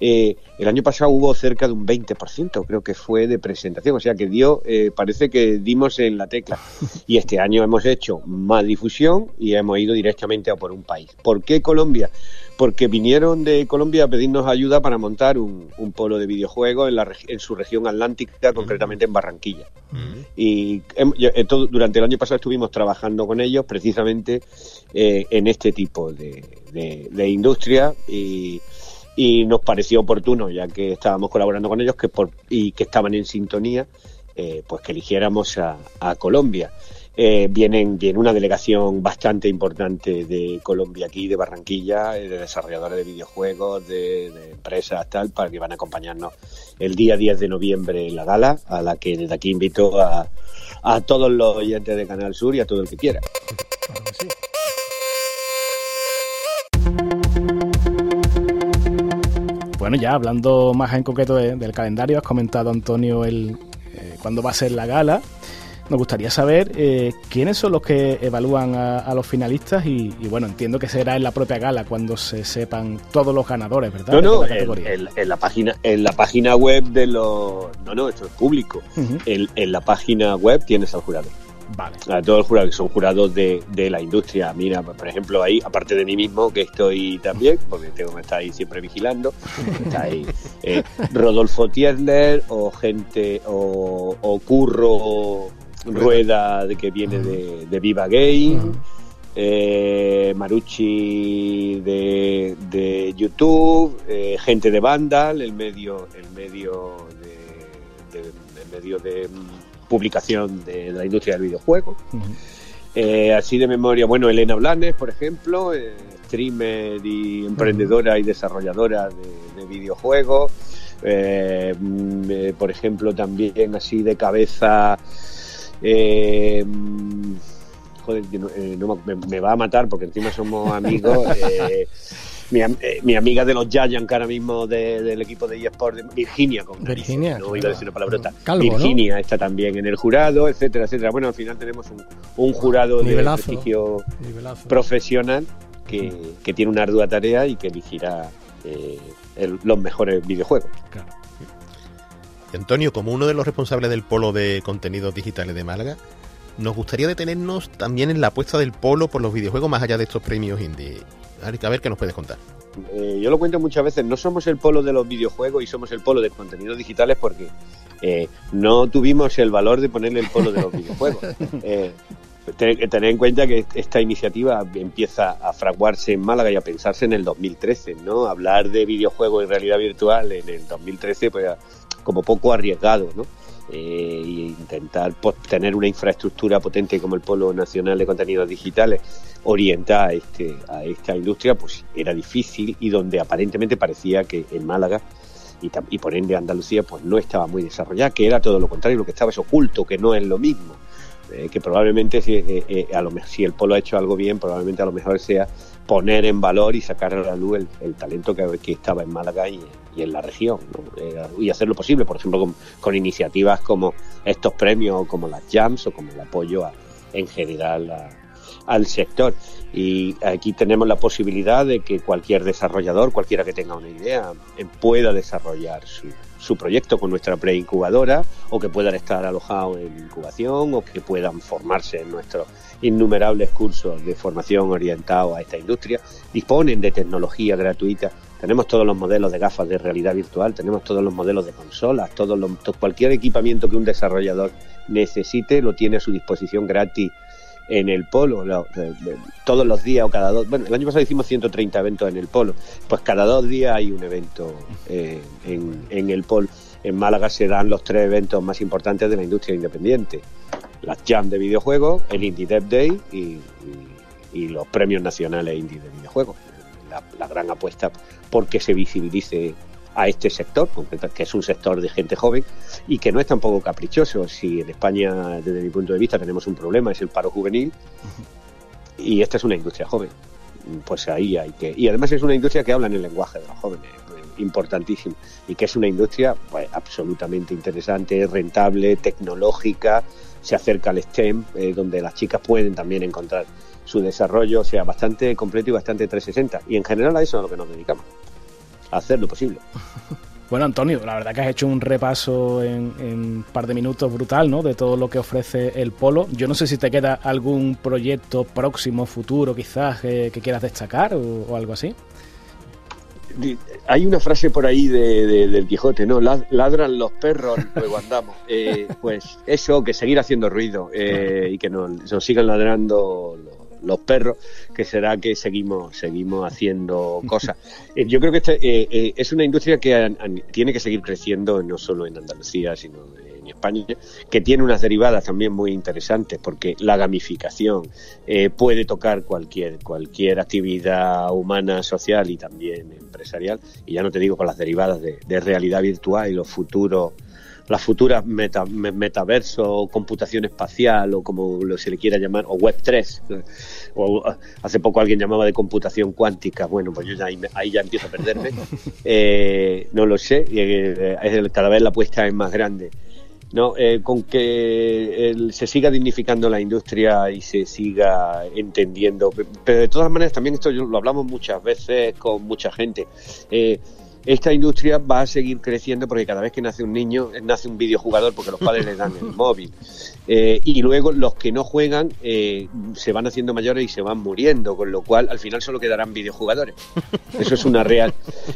eh, el año pasado hubo cerca de un 20%, creo que fue de presentación, o sea que dio, eh, parece que dimos en la tecla. Y este año hemos hecho más difusión y hemos ido directamente a por un país. ¿Por qué Colombia? Porque vinieron de Colombia a pedirnos ayuda para montar un, un polo de videojuegos en, la, en su región atlántica, concretamente en Barranquilla. Y hem- yo- eh, todo- durante el año pasado estuvimos trabajando con ellos precisamente eh, en este tipo de, de- de industria y, y nos pareció oportuno, ya que estábamos colaborando con ellos que por, y que estaban en sintonía, eh, pues que eligiéramos a, a Colombia. Eh, vienen, viene una delegación bastante importante de Colombia aquí, de Barranquilla, eh, de desarrolladores de videojuegos, de, empresas, tal, para que van a acompañarnos el día 10 de noviembre en la gala, a la que desde aquí invito a, a todos los oyentes de Canal Sur y a todo el que quiera. Bueno, ya hablando más en concreto de- del calendario, has comentado, Antonio, el eh, cuándo va a ser la gala. Nos gustaría saber eh, quiénes son los que evalúan a, a los finalistas y, y, bueno, entiendo que será en la propia gala cuando se sepan todos los ganadores, ¿verdad? No, no, en, categoría. en- en la página, en la página web de los... No, no, esto es público. En, en la página web tienes al jurado. Vale. A todos los jurados que son jurados de, de la industria. Mira, por ejemplo, ahí, aparte de mí mismo, que estoy también, porque tengo que estar ahí siempre vigilando, está ahí eh, Rodolfo Tierler o gente, o, o Curro Rueda, de que viene de, de Viva Gay, eh, Marucci de, de YouTube, eh, gente de Vandal, el medio, el medio de, de- el medio de mm, publicación de, la industria del videojuego. Eh, así de memoria, bueno, Elena Blanes, por ejemplo, eh, streamer y emprendedora y desarrolladora de, de videojuegos. Mm, por ejemplo, también así de cabeza. Eh, mm, joder, no- eh, me, me va a matar porque encima somos amigos. eh, mi, eh, mi amiga de los Giants, ahora mismo de- del equipo de eSport, de Virginia, con narices, Virginia, no claro. iba a decir una palabrota. Calvo, ¿no? Virginia está también en el jurado, etcétera, etcétera. Bueno, al final tenemos un, un jurado de Nivelazo. prestigio Nivelazo. profesional que, que tiene una ardua tarea y que elegirá eh, el- los mejores videojuegos. Antonio, como uno de los responsables del polo de contenidos digitales de Málaga, nos gustaría detenernos también en la apuesta del polo por los videojuegos más allá de estos premios indie. A ver, qué nos puedes contar. Eh, yo lo cuento muchas veces, no somos el polo de los videojuegos y somos el polo de contenidos digitales porque eh, no tuvimos el valor de ponerle el polo de los videojuegos. Eh, ten- tener en cuenta que esta iniciativa empieza a fraguarse en Málaga y a pensarse en el 2013, ¿no? Hablar de videojuegos y realidad virtual en el 2013, pues como poco arriesgado, ¿no? Y intentar pues, tener una infraestructura potente como el Polo Nacional de Contenidos Digitales orientada a, este, a esta industria, pues era difícil y donde aparentemente parecía que en Málaga y, y por ende Andalucía pues no estaba muy desarrollada, que era todo lo contrario, lo que estaba es oculto, que no es lo mismo. Eh, que probablemente si, eh, eh, a lo, si el polo ha hecho algo bien, probablemente a lo mejor sea poner en valor y sacar a la luz el, talento que, que estaba en Málaga y, y en la región. Eh, y hacer lo posible, por ejemplo, con, con iniciativas como estos premios, o como las jams o como el apoyo a- en general al sector. Y aquí tenemos la posibilidad de que cualquier desarrollador, cualquiera que tenga una idea, eh, pueda desarrollar su, su proyecto con nuestra preincubadora o que puedan estar alojados en incubación o que puedan formarse en nuestros innumerables cursos de formación orientados a esta industria. Disponen de tecnología gratuita. Tenemos todos los modelos de gafas de realidad virtual, tenemos todos los modelos de consolas, todos los, to- cualquier equipamiento que un desarrollador necesite lo tiene a su disposición gratis en el polo, lo- eh, todos los días o cada dos. Bueno, el año pasado hicimos 130 eventos en el polo, pues cada dos días hay un evento eh, en, en el polo. En Málaga se dan los tres eventos más importantes de la industria independiente: las Jam de videojuegos, el Indie Dev Day y los premios nacionales indie de videojuegos. La, gran apuesta porque se visibilice a este sector, que es un sector de gente joven y que no es tampoco caprichoso. Si en España, desde mi punto de vista, tenemos un problema, es el paro juvenil, y esta es una industria joven. Pues ahí hay que. Y además es una industria que habla en el lenguaje de los jóvenes, importantísimo. Y que es una industria pues, absolutamente interesante, rentable, tecnológica, se acerca al STEM, eh, donde las chicas pueden también encontrar su desarrollo, sea, bastante completo y bastante 360. Y en general a eso es a lo que nos dedicamos, a hacer lo posible. Bueno, Antonio, la verdad que has hecho un repaso en, un par de minutos brutal, ¿no? De todo lo que ofrece el Polo. Yo no sé si te queda algún proyecto próximo, futuro, quizás, eh, que quieras destacar o, o algo así. Hay una frase por ahí de, de- del Quijote, ¿no? Lad- Ladran los perros, luego andamos. Eh, pues eso, que seguir haciendo ruido eh, y que nos, nos sigan ladrando los, los perros, que será que seguimos seguimos haciendo cosas. Eh, yo creo que este, eh, eh, es una industria que tiene que seguir creciendo no solo en Andalucía, sino en España, que tiene unas derivadas también muy interesantes, porque la gamificación eh, puede tocar cualquier, cualquier actividad humana, social y también empresarial, y ya no te digo con las derivadas de, de realidad virtual y los futuros las futuras meta, me- metaverso, computación espacial o como lo se le quiera llamar, o Web 3. O, hace poco alguien llamaba de computación cuántica. Bueno, pues yo ya ahí, ya empiezo a perderme. Eh, no lo sé. eh, el- cada vez la apuesta es más grande. No, eh, con que el- se siga dignificando la industria y se siga entendiendo. Pero de todas maneras, también esto yo- lo hablamos muchas veces con mucha gente. Eh, esta industria va a seguir creciendo porque cada vez que nace un niño, eh, nace un videojugador porque los padres le dan el móvil. Eh, y luego los que no juegan eh, se van haciendo mayores y se van muriendo, con lo cual al final solo quedarán videojugadores. Eso es una real,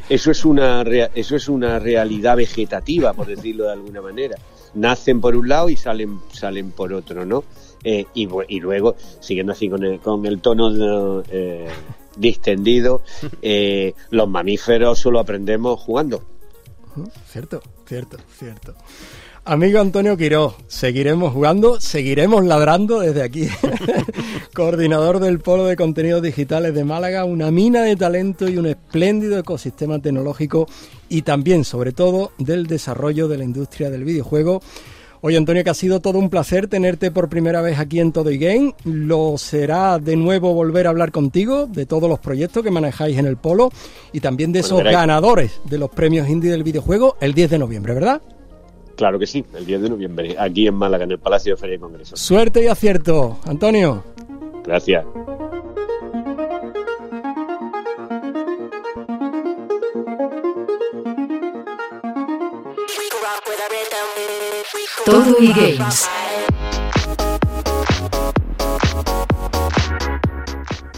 eso es una rea- eso es una realidad vegetativa, por decirlo de alguna manera. Nacen por un lado y salen salen por otro, ¿no? Eh, y, y luego, siguiendo así con el, con el tono de, distendido, eh, los mamíferos solo aprendemos jugando. Cierto, cierto, cierto. Amigo Antonio Quiró, seguiremos jugando, seguiremos ladrando desde aquí. Coordinador del Polo de Contenidos Digitales de Málaga, una mina de talento y un espléndido ecosistema tecnológico y también, sobre todo, del desarrollo de la industria del videojuego. Oye Antonio, que ha sido todo un placer tenerte por primera vez aquí en Todo y Game. Lo será de nuevo volver a hablar contigo de todos los proyectos que manejáis en el Polo y también de Bueno, esos ganadores de los premios indie del videojuego el 10 de noviembre, ¿verdad? Claro que sí, el 10 de noviembre, aquí en Málaga, en el Palacio de Feria y Congresos. Suerte y acierto, Antonio. Gracias. Todo y Games.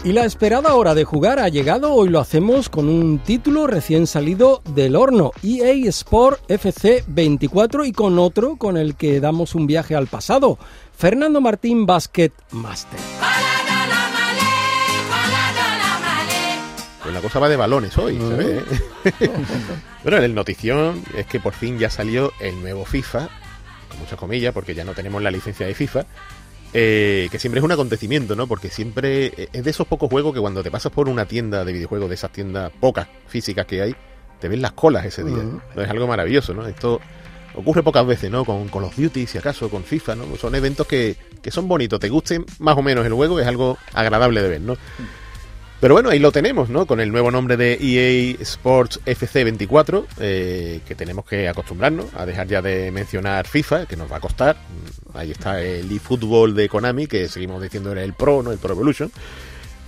Y la esperada hora de jugar ha llegado, hoy lo hacemos con un título recién salido del horno, EA Sport FC 24 y con otro con el que damos un viaje al pasado, Fernando Martín Basket Master. Pues la cosa va de balones hoy, ¿sabes? bueno, el notición es que por fin ya salió el nuevo FIFA, con muchas comillas, porque ya no tenemos la licencia de FIFA. eh, que siempre es un acontecimiento, ¿no? Porque siempre eh, es de esos pocos juegos que cuando te pasas por una tienda de videojuegos, de esas tiendas pocas físicas que hay, te ven las colas ese día. ¿no? Es algo maravilloso, ¿no? Esto ocurre pocas veces, ¿no? Con, con los Duty, si acaso, con FIFA, ¿no? Son eventos que, que son bonitos, te gusten más o menos el juego, es algo agradable de ver, ¿no? Pero bueno, ahí lo tenemos, ¿no? Con el nuevo nombre de EA Sports FC 24, eh, que tenemos que acostumbrarnos a dejar ya de mencionar FIFA, que nos va a costar. Mm, Ahí está el eFootball de Konami, que seguimos diciendo era el Pro, ¿no? El Pro Evolution.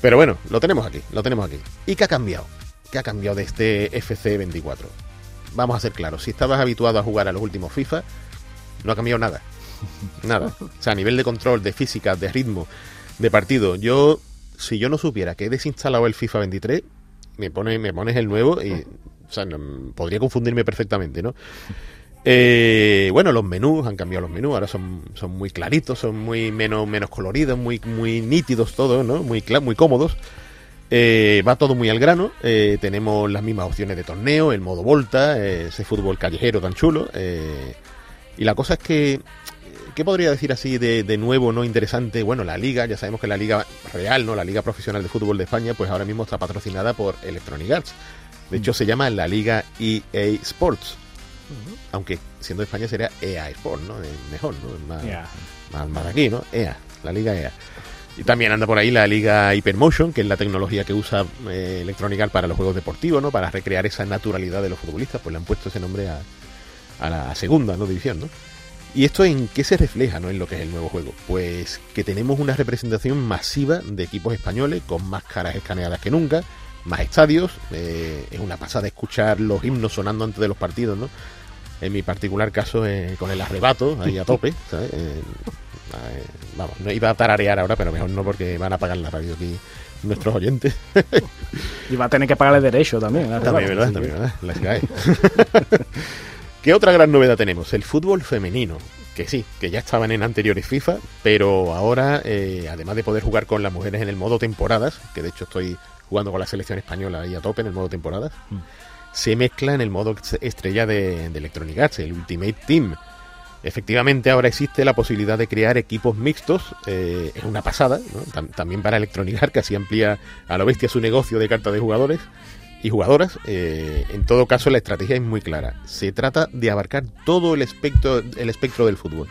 Pero bueno, lo tenemos aquí, lo tenemos aquí. ¿Y qué ha cambiado? ¿Qué ha cambiado de este FC24? Vamos a ser claros, si estabas habituado a jugar a los últimos FIFA, no ha cambiado nada. Nada. O sea, a nivel de control, de física, de ritmo, de partido. Yo, si yo no supiera que he desinstalado el FIFA 23, me, pone, me pones el nuevo y, o sea, podría confundirme perfectamente, ¿no? Eh, bueno, los menús, han cambiado los menús, ahora son, son muy claritos, son muy menos, menos coloridos, muy, muy nítidos todos, ¿no? Muy, muy cómodos. Eh, va todo muy al grano. eh, tenemos las mismas opciones de torneo, el modo Volta, eh, ese fútbol callejero tan chulo. y la cosa es que, ¿qué podría decir así de, de nuevo, no interesante? Bueno, la liga, ya sabemos que la liga real, ¿no? La liga profesional de fútbol de España, pues ahora mismo está patrocinada por Electronic Arts. De hecho, se llama la Liga EA Sports. Aunque siendo de España sería EA Sports, ¿no? Es mejor, ¿no? Más, Ya. más, más aquí, ¿no? EA, la Liga EA. Y también anda por ahí la Liga Hypermotion, que es la tecnología que usa eh, Electronic Arts para los juegos deportivos, ¿no? Para recrear esa naturalidad de los futbolistas, pues le han puesto ese nombre a, a la segunda, ¿no? División, ¿no? ¿Y esto en qué se refleja, ¿no? En lo que es el nuevo juego. Pues que tenemos una representación masiva de equipos españoles con más caras escaneadas que nunca, más estadios. eh, es una pasada escuchar los himnos sonando antes de los partidos, ¿no? En mi particular caso, eh, con el arrebato, ahí a tope, ¿sabes? Eh, eh, vamos, no iba a tararear ahora, pero mejor no porque van a apagar la radio aquí nuestros oyentes. Y va a tener que pagarle derecho también. También, ¿verdad? También, ¿verdad? La SGAE. ¿Qué otra gran novedad tenemos? El fútbol femenino. Que sí, que ya estaban en anteriores FIFA, pero ahora, eh, además de poder jugar con las mujeres en el modo temporadas, que de hecho estoy jugando con la selección española ahí a tope en el modo temporadas, se mezcla en el modo estrella de, de Electronic Arts, el Ultimate Team. Efectivamente, ahora existe la posibilidad de crear equipos mixtos. eh, es una pasada, ¿no? Tam- también para Electronic Arts, que así amplía a lo bestia su negocio de cartas de jugadores y jugadoras. eh, en todo caso, la estrategia es muy clara. Se trata de abarcar todo el espectro, el espectro del fútbol.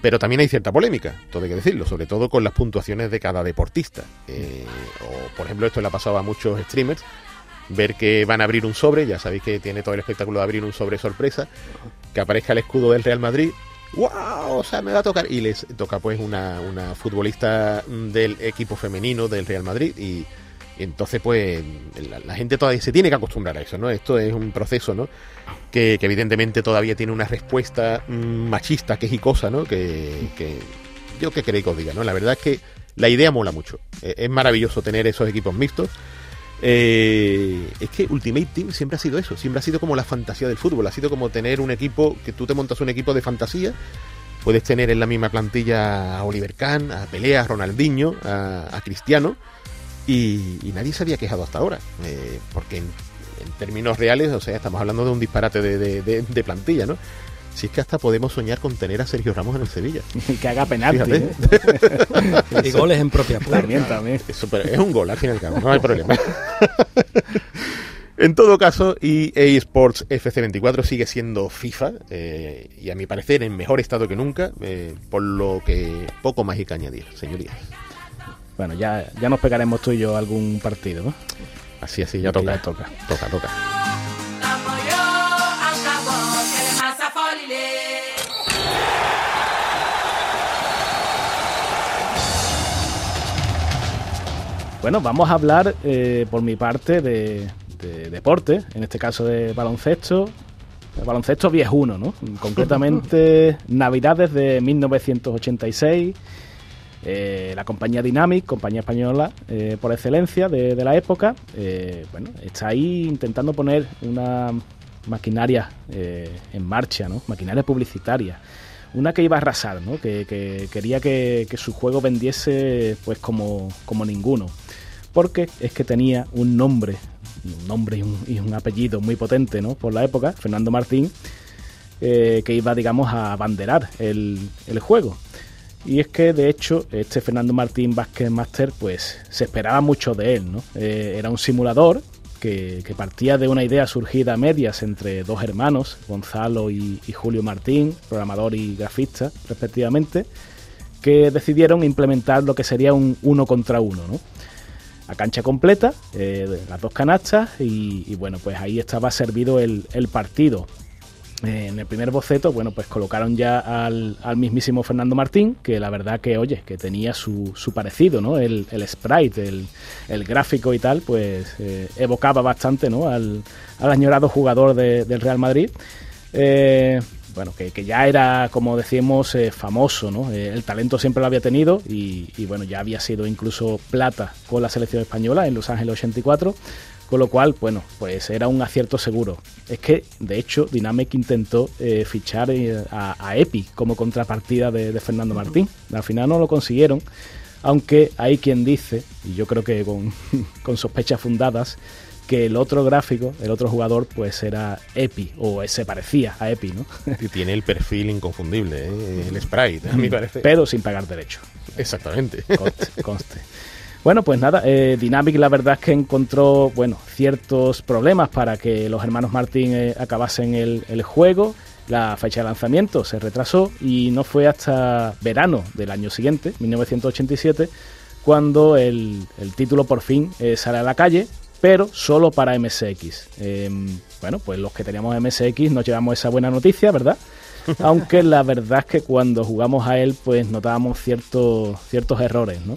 Pero también hay cierta polémica, todo hay que decirlo, sobre todo con las puntuaciones de cada deportista. Eh, o, por ejemplo, esto le ha pasado a muchos streamers, ver que van a abrir un sobre, ya sabéis que tiene todo el espectáculo de abrir un sobre sorpresa, que aparezca el escudo del Real Madrid, ¡wow! O sea, me va a tocar. Y les toca pues una, una futbolista del equipo femenino del Real Madrid y entonces pues la, gente todavía se tiene que acostumbrar a eso, ¿no? Esto es un proceso, ¿no? Que, evidentemente todavía tiene una respuesta mm, machista, quejicosa, ¿no? Que, que yo qué queréis que os diga, ¿no? La verdad es que la idea mola mucho. Eh, es maravilloso tener esos equipos mixtos. Eh, es que Ultimate Team siempre ha sido eso, siempre ha sido como la fantasía del fútbol, ha sido como tener un equipo, que tú te montas un equipo de fantasía, puedes tener en la misma plantilla a Oliver Kahn, a Pelé, a Ronaldinho, a, a Cristiano, y, y nadie se había quejado hasta ahora, eh, porque en, en términos reales, o sea, estamos hablando de un disparate de, de- de- de plantilla, ¿no? Si es que hasta podemos soñar con tener a Sergio Ramos en el Sevilla. que haga penalti. ¿eh? Y goles en propia puerta. También, también. Eso, pero es un gol, al fin y al cabo, no hay problema. en todo caso, EA Sports FC24 sigue siendo FIFA eh, y a mi parecer en mejor estado que nunca, eh, por lo que poco más hay que añadir, señorías. Bueno, ya, ya nos pegaremos tú y yo algún partido, ¿no? Así, así, ya toca. ya toca. Toca, toca. Bueno, vamos a hablar eh, por mi parte de, de deporte, en este caso de baloncesto, de baloncesto viejuno, ¿no? Concretamente Navidades de 1986, eh, la compañía Dynamic, compañía española eh, por excelencia de, la época, eh, bueno, está ahí intentando poner una maquinaria en marcha, ¿no? Maquinaria publicitaria. Una que iba a arrasar, ¿no? Que, que quería que, su juego vendiese pues como, como ninguno. Porque es que tenía un nombre, un nombre y un, apellido muy potente, ¿no? Por la época, Fernando Martín, que iba, digamos, a abanderar el, el juego. Y es que, de hecho, este Fernando Martín Basket Master, pues se esperaba mucho de él, ¿no? Eh, era un simulador que, que partía de una idea surgida a medias entre dos hermanos, Gonzalo y, y Julio Martín, programador y grafista, respectivamente, que decidieron implementar lo que sería un uno contra uno, ¿no? A cancha completa, eh, las dos canastas, y, y bueno, pues ahí estaba servido el, el partido. En el primer boceto, bueno, pues colocaron ya al, mismísimo Fernando Martín, que la verdad que, oye, que tenía su, parecido, ¿no? El, sprite, el, gráfico y tal, pues eh, evocaba bastante, ¿no? Al, añorado jugador de- del Real Madrid. Eh, bueno, que, ya era, como decíamos, eh, famoso, ¿no? El talento siempre lo había tenido y, y, bueno, ya había sido incluso plata con la selección española en Los Ángeles 84, con lo cual, bueno, pues era un acierto seguro. Es que, de hecho, Dynamic intentó eh, fichar eh, a, a Epi como contrapartida de, de Fernando Martín. Al final no lo consiguieron, aunque hay quien dice, y yo creo que con, con sospechas fundadas, que el otro gráfico, el otro jugador, pues era Epi, o se parecía a Epi, ¿no? Y Tiene el perfil inconfundible, ¿eh? el sprite, a mi parecer. Pero sin pagar derecho. Exactamente. Conste, conste. Bueno, pues nada, eh, Dynamic la verdad es que encontró, bueno, ciertos problemas para que los hermanos Martín eh, acabasen el, el juego. La fecha de lanzamiento se retrasó y no fue hasta verano del año siguiente, 1987, cuando el, el título por fin eh, sale a la calle, pero solo para MSX. Eh, bueno, pues los que teníamos MSX nos llevamos esa buena noticia, ¿verdad? Aunque la verdad es que cuando jugamos a él, pues notábamos ciertos, ciertos errores, ¿no?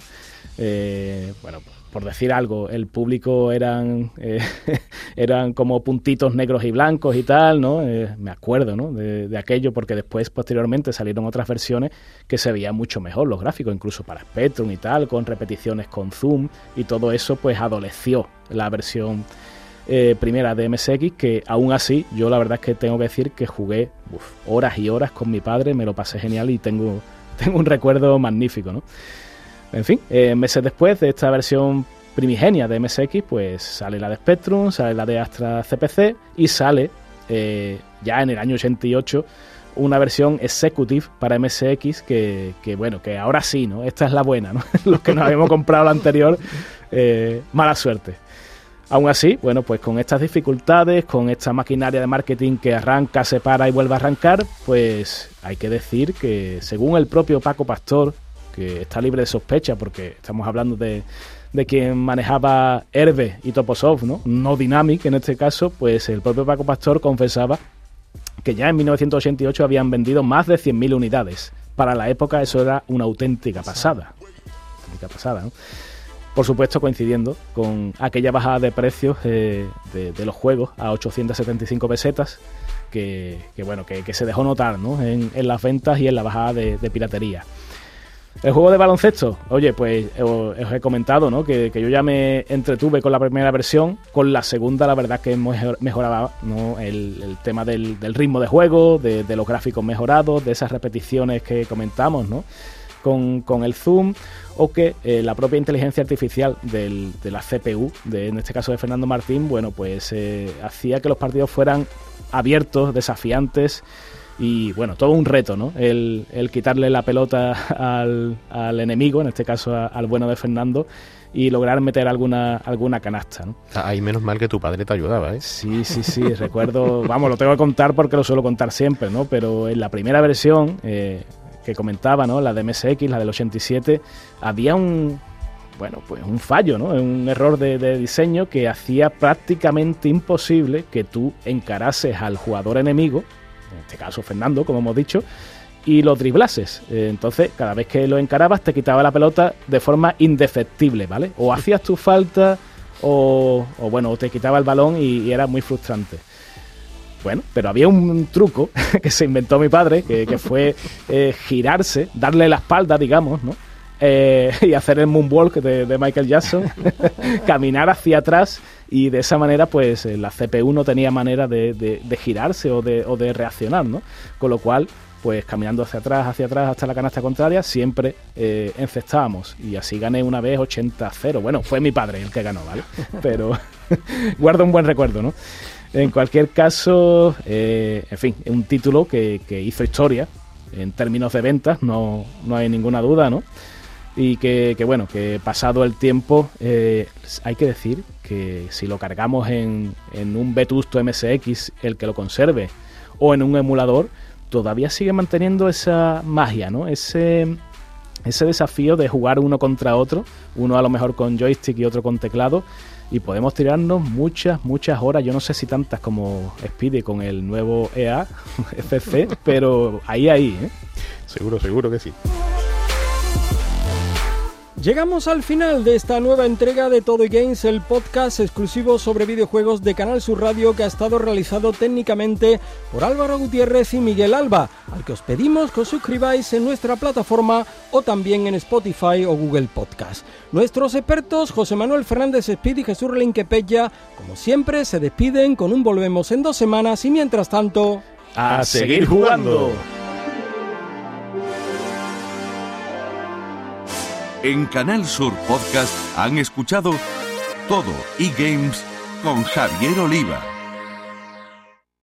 Eh, bueno, por decir algo, el público eran, eh, eran como puntitos negros y blancos y tal, ¿no? Eh, me acuerdo, ¿no? De, aquello, porque después, posteriormente, salieron otras versiones que se veían mucho mejor los gráficos, incluso para Spectrum y tal, con repeticiones con zoom, y todo eso, pues, adoleció la versión primera de MSX, que aún así, yo la verdad es que tengo que decir que jugué horas y horas con mi padre, me lo pasé genial y tengo, tengo un recuerdo magnífico, ¿no? En fin, eh, meses después de esta versión primigenia de MSX, pues sale la de Spectrum, sale la de Astra CPC y sale eh, ya en el año 88 una versión executive para MSX que, bueno, que ahora sí, ¿no? Esta es la buena, ¿no? Los que nos habíamos comprado la anterior, eh, mala suerte. Aún así, bueno, pues con estas dificultades, con esta maquinaria de marketing que arranca, se para y vuelve a arrancar, pues hay que decir que según el propio Paco Pastor, que está libre de sospecha porque estamos hablando de, de quien manejaba Herbe y Toposoft, ¿no? No Dynamic en este caso, pues el propio Paco Pastor confesaba que ya en 1988 habían vendido más de 100.000 unidades. Para la época eso era una auténtica pasada. Auténtica pasada, ¿no? Por supuesto coincidiendo con aquella bajada de precios eh, de, de, los juegos a 875 pesetas que, que bueno, que, que, se dejó notar ¿no? en, en, las ventas y en la bajada de, de piratería. El juego de baloncesto, oye, pues os, os he comentado, ¿no? Que, yo ya me entretuve con la primera versión, con la segunda la verdad que mejoraba ¿no? el, tema del, ritmo de juego, de, de, los gráficos mejorados, de esas repeticiones que comentamos, ¿no? Con, con el zoom, o que eh, la propia inteligencia artificial del, de la CPU, de, en este caso de Fernando Martín, bueno, pues eh, hacía que los partidos fueran abiertos, desafiantes, y bueno, todo un reto, ¿no? El, el quitarle la pelota al, al, enemigo, en este caso a, al bueno de Fernando, y lograr meter alguna, alguna canasta, ¿no? Ahí menos mal que tu padre te ayudaba, ¿eh? Sí, sí, sí, recuerdo, vamos, lo tengo que contar porque lo suelo contar siempre, ¿no? Pero en la primera versión eh, que comentaba, ¿no? La de MSX, la del 87, había un, bueno, pues un fallo, ¿no? Un error de, de, diseño que hacía prácticamente imposible que tú encarases al jugador enemigo, en este caso Fernando, como hemos dicho, y lo driblases. Eh, entonces, cada vez que lo encarabas, te quitaba la pelota de forma indefectible, ¿vale? O hacías tu falta, o, o bueno, te quitaba el balón y, y, era muy frustrante. Bueno, pero había un truco que se inventó mi padre, que, que fue eh, girarse, darle la espalda, digamos, ¿no? Eh, y hacer el moonwalk de, Michael Jackson, caminar hacia atrás y de esa manera pues la CPU no tenía manera de, girarse o de, o de, reaccionar, ¿no? Con lo cual pues caminando hacia atrás, hacia atrás hasta la canasta contraria siempre eh, encestábamos y así gané una vez 80-0. Bueno, fue mi padre el que ganó, ¿vale? Pero guardo un buen recuerdo, ¿no? En cualquier caso, eh, en fin, un título que, que hizo historia en términos de ventas, no, no hay ninguna duda, ¿no? Y que, que, bueno, que pasado el tiempo eh, hay que decir que si lo cargamos en, en, un vetusto MSX, el que lo conserve, o en un emulador, todavía sigue manteniendo esa magia, ¿no? Ese, ese desafío de jugar uno contra otro, uno a lo mejor con joystick y otro con teclado, y podemos tirarnos muchas, muchas horas, yo no sé si tantas como Speedy con el nuevo EA FC, pero ahí, ahí, ¿eh? Seguro, seguro que sí. Llegamos al final de esta nueva entrega de Todo Games, el podcast exclusivo sobre videojuegos de Canal Sur Radio que ha estado realizado técnicamente por Álvaro Gutiérrez y Miguel Alba, al que os pedimos que os suscribáis en nuestra plataforma o también en Spotify o Google Podcast. Nuestros expertos José Manuel Fernández Speed y Jesús Relinquepella, como siempre, se despiden con un volvemos en dos semanas y mientras tanto... ¡A seguir jugando! En Canal Sur Podcast han escuchado Todo y Games con Javier Oliva.